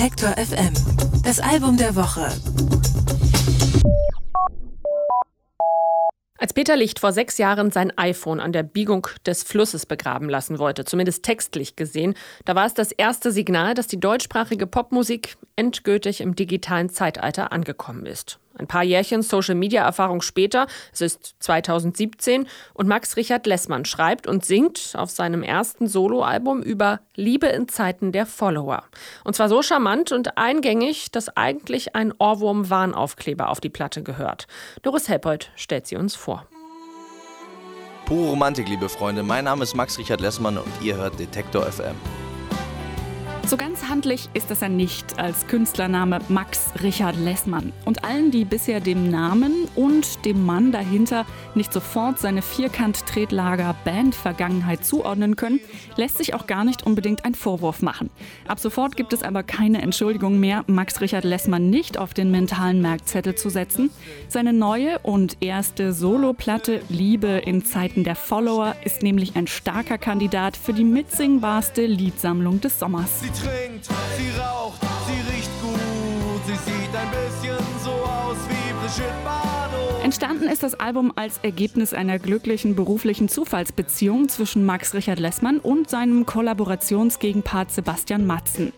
Detektor FM. Das Album der Woche. Als Peter Licht vor sechs Jahren sein iPhone an der Biegung des Flusses begraben lassen wollte, zumindest textlich gesehen, da war es das erste Signal, dass die deutschsprachige Popmusik endgültig im digitalen Zeitalter angekommen ist. Ein paar Jährchen Social-Media-Erfahrung später, es ist 2017, und Max Richard Lessmann schreibt und singt auf seinem ersten Soloalbum über Liebe in Zeiten der Follower. Und zwar so charmant und eingängig, dass eigentlich ein Ohrwurm-Warnaufkleber auf die Platte gehört. Doris Helpold stellt sie uns vor. Pure Romantik, liebe Freunde. Mein Name ist Max Richard Lessmann und ihr hört Detektor FM. So ganz handlich ist das ja nicht als Künstlername Max Richard Lessmann. Und allen, die bisher dem Namen und dem Mann dahinter nicht sofort seine Vierkant-Tretlager Band-Vergangenheit zuordnen können, lässt sich auch gar nicht unbedingt ein Vorwurf machen. Ab sofort gibt es aber keine Entschuldigung mehr, Max Richard Lessmann nicht auf den mentalen Merkzettel zu setzen. Seine neue und erste Soloplatte Liebe in Zeiten der Follower ist nämlich ein starker Kandidat für die mitsingbarste Liedsammlung des Sommers trinkt, sie raucht, sie riecht gut, sie sieht ein bisschen so aus wie Brigitte Bardot. Entstanden ist das Album als Ergebnis einer glücklichen beruflichen Zufallsbeziehung zwischen Max Richard Lessmann und seinem Kollaborationsgegenpart Sebastian Matzen.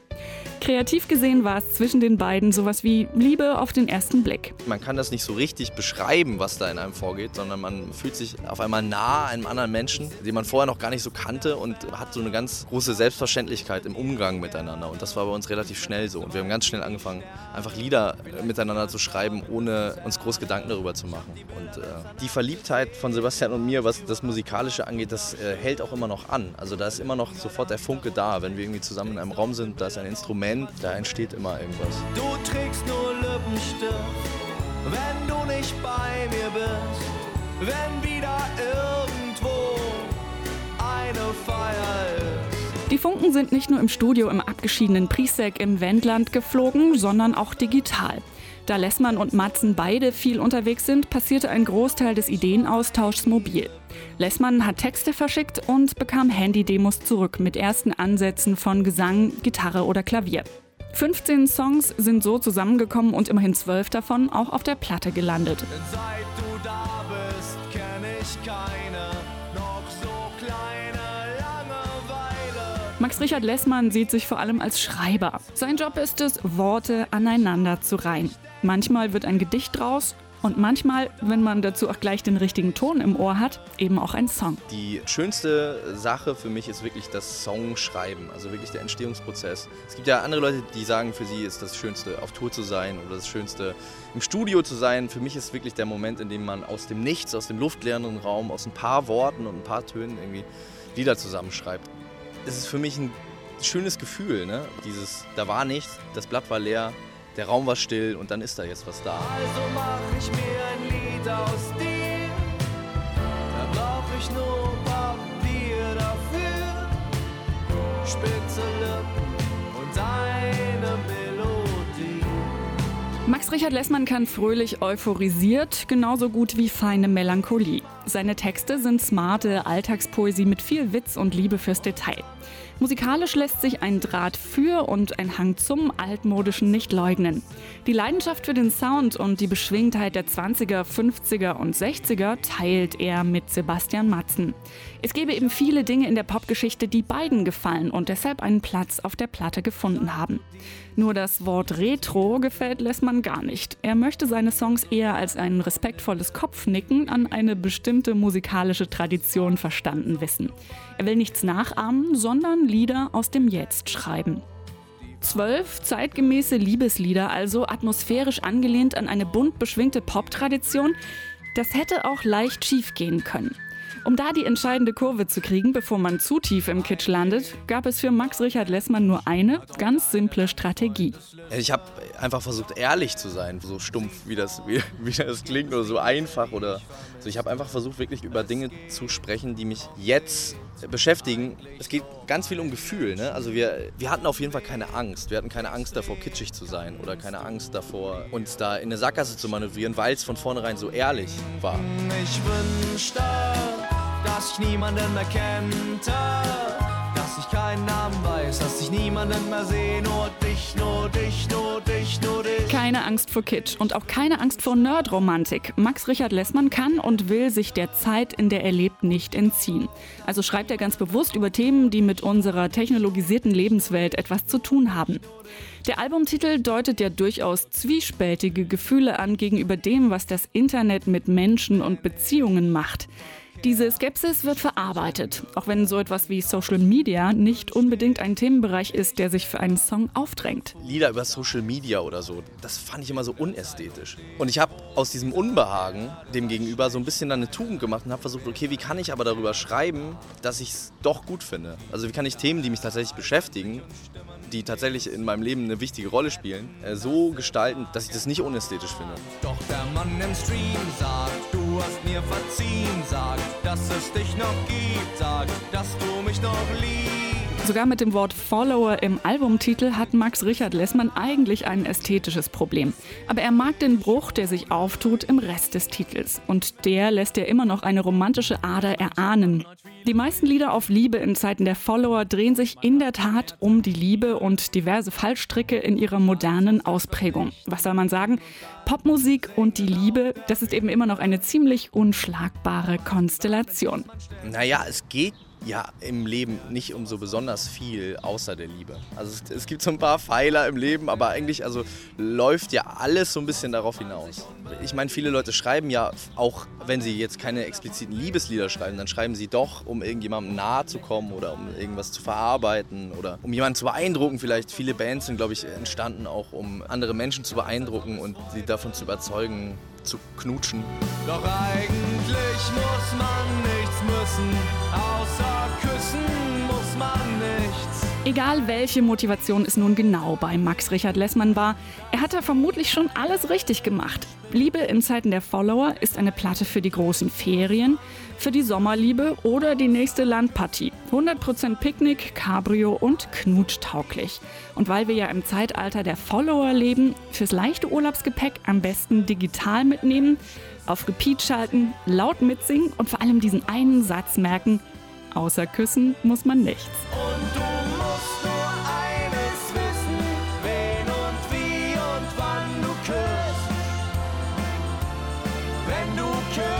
Kreativ gesehen war es zwischen den beiden sowas wie Liebe auf den ersten Blick. Man kann das nicht so richtig beschreiben, was da in einem vorgeht, sondern man fühlt sich auf einmal nah einem anderen Menschen, den man vorher noch gar nicht so kannte und hat so eine ganz große Selbstverständlichkeit im Umgang miteinander. Und das war bei uns relativ schnell so. Und wir haben ganz schnell angefangen, einfach Lieder miteinander zu schreiben, ohne uns groß Gedanken darüber zu machen. Und äh, die Verliebtheit von Sebastian und mir, was das Musikalische angeht, das äh, hält auch immer noch an. Also da ist immer noch sofort der Funke da, wenn wir irgendwie zusammen in einem Raum sind, da ist ein Instrument Moment, da entsteht immer irgendwas. Du trägst nur Lippenstift, wenn du nicht bei mir bist. Wenn wieder irgendwo eine Feier ist. Die Funken sind nicht nur im Studio im abgeschiedenen Priesek im Wendland geflogen, sondern auch digital. Da Lessmann und Matzen beide viel unterwegs sind, passierte ein Großteil des Ideenaustauschs mobil. Lessmann hat Texte verschickt und bekam Handy-Demos zurück mit ersten Ansätzen von Gesang, Gitarre oder Klavier. 15 Songs sind so zusammengekommen und immerhin zwölf davon auch auf der Platte gelandet. Seit du da bist, kenn ich keine noch so kleine Langeweile. Max Richard Lessmann sieht sich vor allem als Schreiber. Sein Job ist es, Worte aneinander zu reihen. Manchmal wird ein Gedicht draus und manchmal, wenn man dazu auch gleich den richtigen Ton im Ohr hat, eben auch ein Song. Die schönste Sache für mich ist wirklich das Songschreiben, also wirklich der Entstehungsprozess. Es gibt ja andere Leute, die sagen, für sie ist das Schönste, auf Tour zu sein oder das Schönste, im Studio zu sein. Für mich ist wirklich der Moment, in dem man aus dem Nichts, aus dem luftleeren Raum, aus ein paar Worten und ein paar Tönen irgendwie Lieder zusammenschreibt. Es ist für mich ein schönes Gefühl, ne? Dieses, da war nichts, das Blatt war leer, der Raum war still und dann ist da jetzt was da. Also mach ich mir ein Lied aus dir. Da brauch ich nur Papier dafür. Spitze Lippen und eine Melodie. Max Richard Lessmann kann fröhlich euphorisiert, genauso gut wie feine Melancholie. Seine Texte sind smarte Alltagspoesie mit viel Witz und Liebe fürs Detail. Musikalisch lässt sich ein Draht für und ein Hang zum Altmodischen nicht leugnen. Die Leidenschaft für den Sound und die Beschwingtheit der 20er, 50er und 60er teilt er mit Sebastian Matzen. Es gäbe eben viele Dinge in der Popgeschichte, die beiden gefallen und deshalb einen Platz auf der Platte gefunden haben. Nur das Wort Retro gefällt Lessmann gar nicht. Er möchte seine Songs eher als ein respektvolles Kopfnicken an eine bestimmte musikalische Tradition verstanden wissen. Er will nichts nachahmen, sondern Lieder aus dem Jetzt schreiben. Zwölf zeitgemäße Liebeslieder, also atmosphärisch angelehnt an eine bunt beschwingte Pop-Tradition, das hätte auch leicht schief gehen können. Um da die entscheidende Kurve zu kriegen, bevor man zu tief im Kitsch landet, gab es für Max Richard Lessmann nur eine ganz simple Strategie. Ich habe einfach versucht, ehrlich zu sein, so stumpf, wie das, wie, wie das klingt oder so einfach oder so. Ich habe einfach versucht, wirklich über Dinge zu sprechen, die mich jetzt beschäftigen. Es geht ganz viel um Gefühl. Ne? Also wir, wir hatten auf jeden Fall keine Angst. Wir hatten keine Angst davor, kitschig zu sein oder keine Angst davor, uns da in eine Sackgasse zu manövrieren, weil es von vornherein so ehrlich war. Ich wünschte, dass ich niemanden mehr kannte, dass ich keinen Namen weiß, dass ich niemanden mehr sehe, nur dich, nur dich, nur dich, nur dich. Keine Angst vor Kitsch und auch keine Angst vor Nerdromantik. Max Richard Lessmann kann und will sich der Zeit, in der er lebt, nicht entziehen. Also schreibt er ganz bewusst über Themen, die mit unserer technologisierten Lebenswelt etwas zu tun haben. Der Albumtitel deutet ja durchaus zwiespältige Gefühle an gegenüber dem, was das Internet mit Menschen und Beziehungen macht. Diese Skepsis wird verarbeitet, auch wenn so etwas wie Social Media nicht unbedingt ein Themenbereich ist, der sich für einen Song aufdrängt. Lieder über Social Media oder so, das fand ich immer so unästhetisch. Und ich habe aus diesem Unbehagen dem gegenüber so ein bisschen dann eine Tugend gemacht und habe versucht, okay, wie kann ich aber darüber schreiben, dass ich es doch gut finde? Also wie kann ich Themen, die mich tatsächlich beschäftigen, die tatsächlich in meinem Leben eine wichtige Rolle spielen, äh, so gestalten, dass ich das nicht unästhetisch finde. Doch der Mann im Stream sagt, du hast mir verziehen, sagt, dass es dich noch gibt, sagt, dass du mich noch liebst. Sogar mit dem Wort Follower im Albumtitel hat Max Richard Lessmann eigentlich ein ästhetisches Problem. Aber er mag den Bruch, der sich auftut im Rest des Titels. Und der lässt ja immer noch eine romantische Ader erahnen. Die meisten Lieder auf Liebe in Zeiten der Follower drehen sich in der Tat um die Liebe und diverse Fallstricke in ihrer modernen Ausprägung. Was soll man sagen? Popmusik und die Liebe, das ist eben immer noch eine ziemlich unschlagbare Konstellation. Naja, es geht ja im Leben nicht um so besonders viel außer der Liebe. Also es, es, gibt so ein paar Pfeiler im Leben, aber eigentlich also läuft ja alles so ein bisschen darauf hinaus. Ich meine, viele Leute schreiben ja auch, wenn sie jetzt keine expliziten Liebeslieder schreiben, dann schreiben sie doch, um irgendjemandem nahe zu kommen oder um irgendwas zu verarbeiten oder um jemanden zu beeindrucken. Vielleicht viele Bands sind, glaube ich, entstanden auch, um andere Menschen zu beeindrucken und sie davon zu überzeugen, zu knutschen. Doch eigentlich muss man nichts müssen, außer küssen muss man nichts. Egal welche Motivation es nun genau bei Max Richard Lessmann war, er hatte vermutlich schon alles richtig gemacht. Liebe in Zeiten der Follower ist eine Platte für die großen Ferien, für die Sommerliebe oder die nächste Landpartie. 100% Picknick, Cabrio und knutschtauglich. Und weil wir ja im Zeitalter der Follower leben, fürs leichte Urlaubsgepäck am besten digital mitnehmen, auf Repeat schalten, laut mitsingen und vor allem diesen einen Satz merken, außer küssen muss man nichts. Und du musst nur eines wissen, wen und wie und wann du küsst. Wenn du küsst.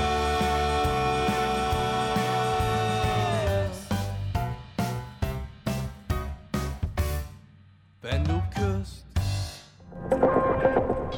Wenn du.